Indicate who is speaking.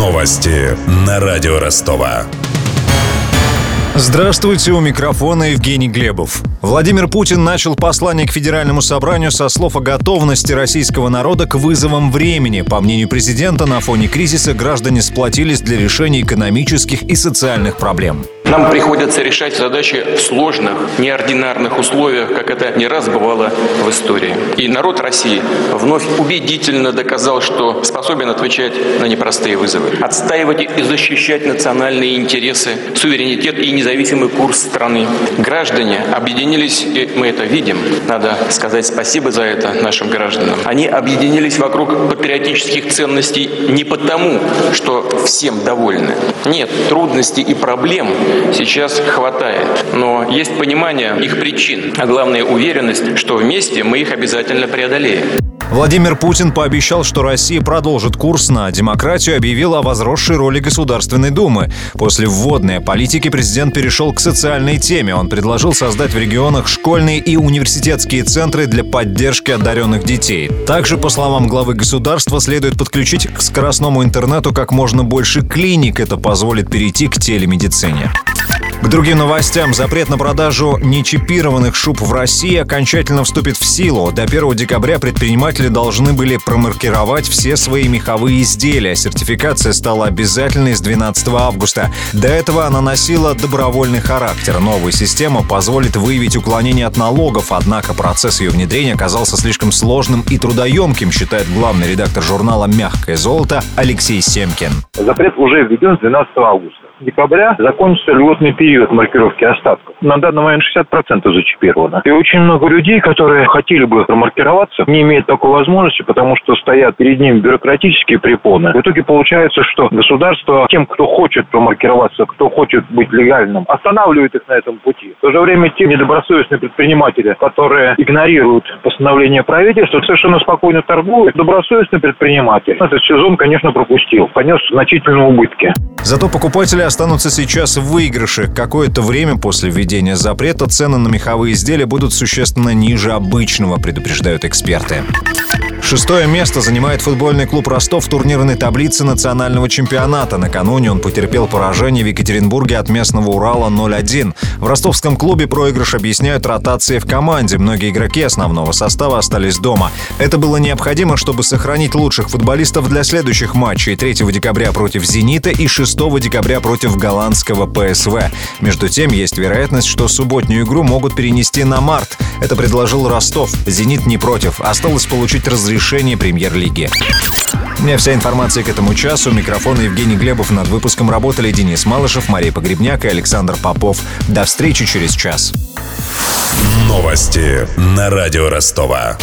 Speaker 1: Новости на радио Ростова.
Speaker 2: Здравствуйте, у микрофона Евгений Глебов. Владимир Путин начал послание к Федеральному собранию со слов о готовности российского народа к вызовам времени. По мнению президента, на фоне кризиса граждане сплотились для решения экономических и социальных проблем.
Speaker 3: Нам приходится решать задачи в сложных, неординарных условиях, как это не раз бывало в истории. И народ России вновь убедительно доказал, что способен отвечать на непростые вызовы. Отстаивать и защищать национальные интересы, суверенитет и независимый курс страны. Граждане объединились, и мы это видим. Надо сказать спасибо за это нашим гражданам. Они объединились вокруг патриотических ценностей не потому, что всем довольны. Нет, трудностей и проблем сейчас хватает. Но есть понимание их причин, а главное уверенность, что вместе мы их обязательно преодолеем.
Speaker 2: Владимир Путин пообещал, что Россия продолжит курс на демократию, объявил о возросшей роли Государственной Думы. После вводной политики президент перешел к социальной теме. Он предложил создать в регионах школьные и университетские центры для поддержки одаренных детей. Также, по словам главы государства, следует подключить к скоростному интернету как можно больше клиник. Это позволит перейти к телемедицине. К другим новостям. Запрет на продажу нечипированных шуб в России окончательно вступит в силу. До 1 декабря предприниматели должны были промаркировать все свои меховые изделия. Сертификация стала обязательной с 12 августа. До этого она носила добровольный характер. Новая система позволит выявить уклонение от налогов, однако процесс ее внедрения оказался слишком сложным и трудоемким, считает главный редактор журнала «Мягкое золото» Алексей Семкин.
Speaker 4: Запрет уже введен с 12 августа декабря закончится льготный период маркировки остатков. На данный момент 60% зачипировано. И очень много людей, которые хотели бы промаркироваться, не имеют такой возможности, потому что стоят перед ними бюрократические препоны. В итоге получается, что государство тем, кто хочет промаркироваться, кто хочет быть легальным, останавливает их на этом пути. В то же время те недобросовестные предприниматели, которые игнорируют постановление правительства, совершенно спокойно торгуют. Добросовестный предприниматель этот сезон, конечно, пропустил, понес значительные убытки.
Speaker 2: Зато покупатели останутся сейчас в выигрыше. Какое-то время после введения запрета цены на меховые изделия будут существенно ниже обычного, предупреждают эксперты. Шестое место занимает футбольный клуб «Ростов» в турнирной таблице национального чемпионата. Накануне он потерпел поражение в Екатеринбурге от местного «Урала» 0-1. В ростовском клубе проигрыш объясняют ротацией в команде. Многие игроки основного состава остались дома. Это было необходимо, чтобы сохранить лучших футболистов для следующих матчей 3 декабря против «Зенита» и 6 декабря против голландского ПСВ. Между тем, есть вероятность, что субботнюю игру могут перенести на март. Это предложил Ростов. «Зенит» не против. Осталось получить разрешение решение премьер-лиги. У меня вся информация к этому часу. Микрофон Евгений Глебов. Над выпуском работали Денис Малышев, Мария Погребняк и Александр Попов. До встречи через час.
Speaker 1: Новости на радио Ростова.